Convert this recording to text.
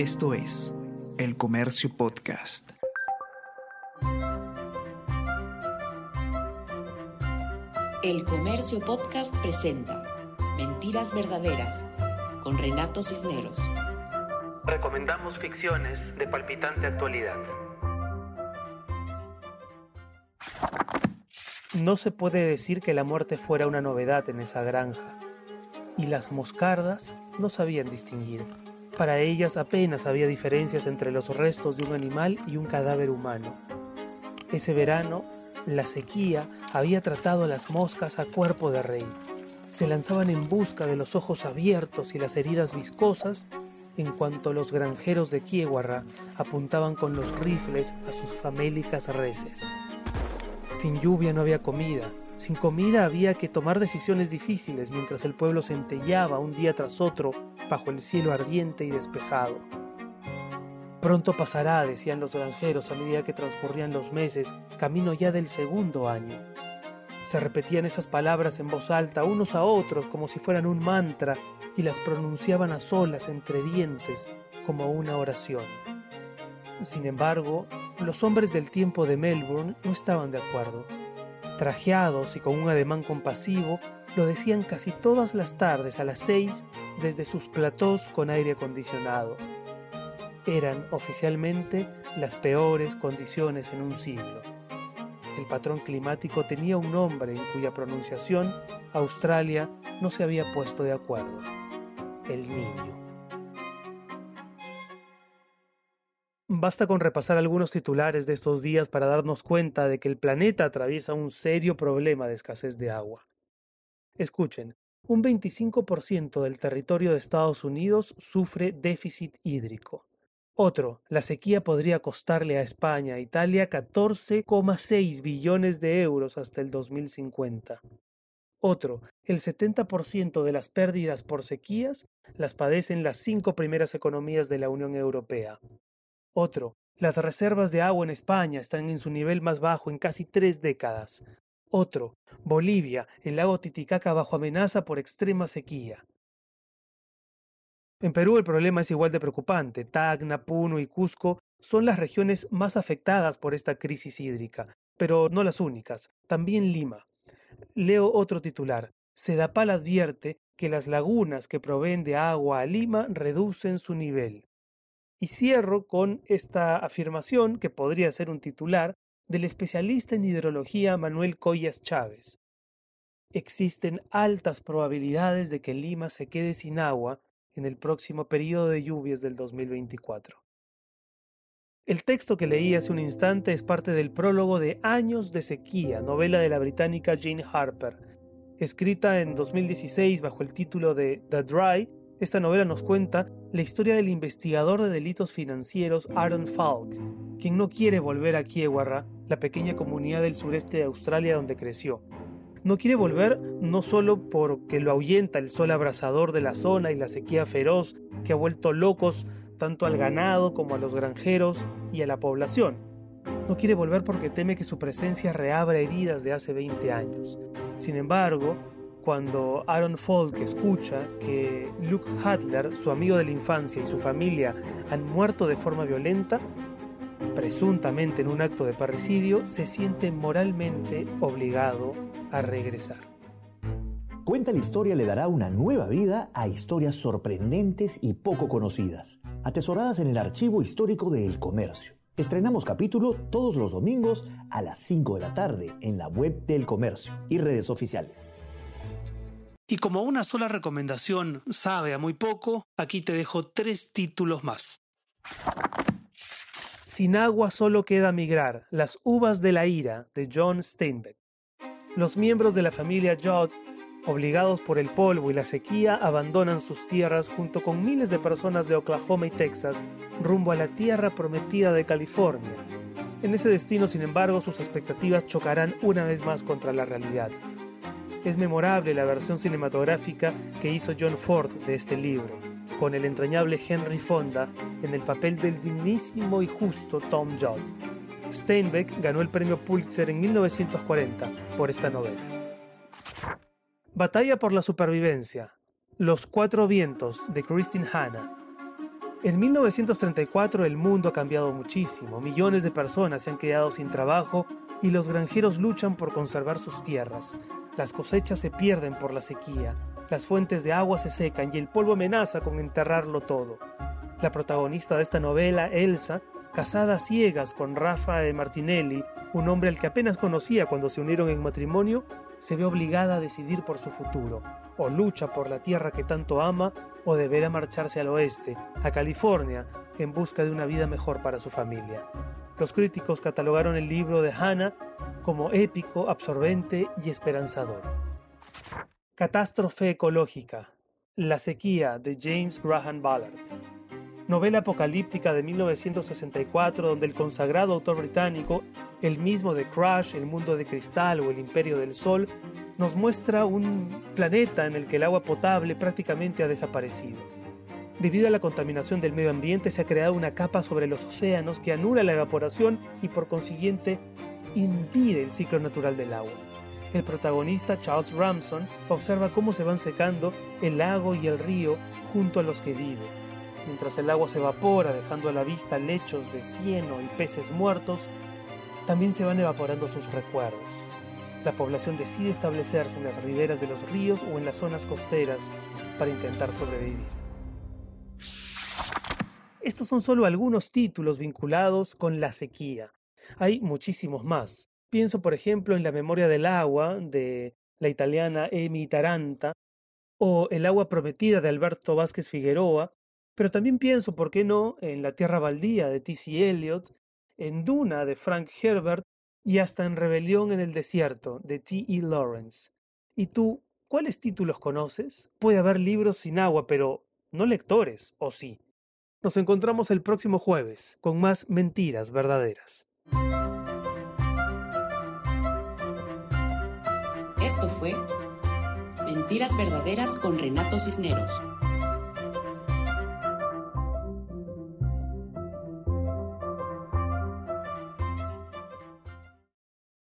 Esto es El Comercio Podcast. El Comercio Podcast presenta Mentiras Verdaderas con Renato Cisneros. Recomendamos ficciones de palpitante actualidad. No se puede decir que la muerte fuera una novedad en esa granja, y las moscardas no sabían distinguir. Para ellas apenas había diferencias entre los restos de un animal y un cadáver humano. Ese verano, la sequía había tratado a las moscas a cuerpo de rey. Se lanzaban en busca de los ojos abiertos y las heridas viscosas, en cuanto los granjeros de Kieguarra apuntaban con los rifles a sus famélicas reses. Sin lluvia no había comida, sin comida había que tomar decisiones difíciles mientras el pueblo centellaba un día tras otro bajo el cielo ardiente y despejado. Pronto pasará, decían los granjeros a medida que transcurrían los meses, camino ya del segundo año. Se repetían esas palabras en voz alta unos a otros como si fueran un mantra y las pronunciaban a solas entre dientes como una oración. Sin embargo, los hombres del tiempo de Melbourne no estaban de acuerdo. Trajeados y con un ademán compasivo, lo decían casi todas las tardes a las seis desde sus platós con aire acondicionado. Eran oficialmente las peores condiciones en un siglo. El patrón climático tenía un nombre en cuya pronunciación Australia no se había puesto de acuerdo. El niño. Basta con repasar algunos titulares de estos días para darnos cuenta de que el planeta atraviesa un serio problema de escasez de agua. Escuchen, un 25% del territorio de Estados Unidos sufre déficit hídrico. Otro, la sequía podría costarle a España e Italia 14,6 billones de euros hasta el 2050. Otro, el 70% de las pérdidas por sequías las padecen las cinco primeras economías de la Unión Europea. Otro, las reservas de agua en España están en su nivel más bajo en casi tres décadas. Otro, Bolivia, el lago Titicaca bajo amenaza por extrema sequía. En Perú el problema es igual de preocupante. Tacna, Puno y Cusco son las regiones más afectadas por esta crisis hídrica, pero no las únicas, también Lima. Leo otro titular. Sedapal advierte que las lagunas que proveen de agua a Lima reducen su nivel. Y cierro con esta afirmación, que podría ser un titular, del especialista en hidrología Manuel Collas Chávez. Existen altas probabilidades de que Lima se quede sin agua en el próximo periodo de lluvias del 2024. El texto que leí hace un instante es parte del prólogo de Años de Sequía, novela de la británica Jane Harper. Escrita en 2016 bajo el título de The Dry, esta novela nos cuenta la historia del investigador de delitos financieros Aaron Falk, quien no quiere volver a Kiewarra, la pequeña comunidad del sureste de Australia donde creció. No quiere volver no solo porque lo ahuyenta el sol abrasador de la zona y la sequía feroz que ha vuelto locos tanto al ganado como a los granjeros y a la población. No quiere volver porque teme que su presencia reabra heridas de hace 20 años. Sin embargo, cuando Aaron Falk escucha que Luke Hadler, su amigo de la infancia y su familia han muerto de forma violenta, presuntamente en un acto de parricidio, se siente moralmente obligado a regresar. Cuenta la historia le dará una nueva vida a historias sorprendentes y poco conocidas, atesoradas en el archivo histórico de El Comercio. Estrenamos capítulo todos los domingos a las 5 de la tarde en la web del Comercio y redes oficiales. Y como una sola recomendación sabe a muy poco, aquí te dejo tres títulos más. Sin agua solo queda migrar, Las uvas de la ira, de John Steinbeck. Los miembros de la familia Judd, obligados por el polvo y la sequía, abandonan sus tierras junto con miles de personas de Oklahoma y Texas rumbo a la tierra prometida de California. En ese destino, sin embargo, sus expectativas chocarán una vez más contra la realidad. Es memorable la versión cinematográfica que hizo John Ford de este libro, con el entrañable Henry Fonda en el papel del dignísimo y justo Tom Judd. Steinbeck ganó el premio Pulitzer en 1940 por esta novela. Batalla por la supervivencia. Los cuatro vientos de Christine Hanna. En 1934 el mundo ha cambiado muchísimo, millones de personas se han quedado sin trabajo y los granjeros luchan por conservar sus tierras. Las cosechas se pierden por la sequía, las fuentes de agua se secan y el polvo amenaza con enterrarlo todo. La protagonista de esta novela, Elsa, casada a ciegas con Rafael Martinelli, un hombre al que apenas conocía cuando se unieron en matrimonio, se ve obligada a decidir por su futuro, o lucha por la tierra que tanto ama, o deberá marcharse al oeste, a California, en busca de una vida mejor para su familia. Los críticos catalogaron el libro de Hannah como épico, absorbente y esperanzador. Catástrofe ecológica. La sequía de James Graham Ballard novela apocalíptica de 1964 donde el consagrado autor británico, el mismo de Crash, El mundo de cristal o El imperio del sol, nos muestra un planeta en el que el agua potable prácticamente ha desaparecido. Debido a la contaminación del medio ambiente se ha creado una capa sobre los océanos que anula la evaporación y por consiguiente impide el ciclo natural del agua. El protagonista Charles Ramson observa cómo se van secando el lago y el río junto a los que vive mientras el agua se evapora dejando a la vista lechos de cieno y peces muertos, también se van evaporando sus recuerdos. La población decide establecerse en las riberas de los ríos o en las zonas costeras para intentar sobrevivir. Estos son solo algunos títulos vinculados con la sequía. Hay muchísimos más. Pienso, por ejemplo, en La memoria del agua de la italiana Emi Taranta, o El agua prometida de Alberto Vázquez Figueroa, pero también pienso, ¿por qué no?, en La Tierra Baldía de T.C. Eliot, en Duna de Frank Herbert y hasta en Rebelión en el Desierto de T.E. Lawrence. ¿Y tú, cuáles títulos conoces? Puede haber libros sin agua, pero no lectores, ¿o sí? Nos encontramos el próximo jueves con más mentiras verdaderas. Esto fue Mentiras Verdaderas con Renato Cisneros.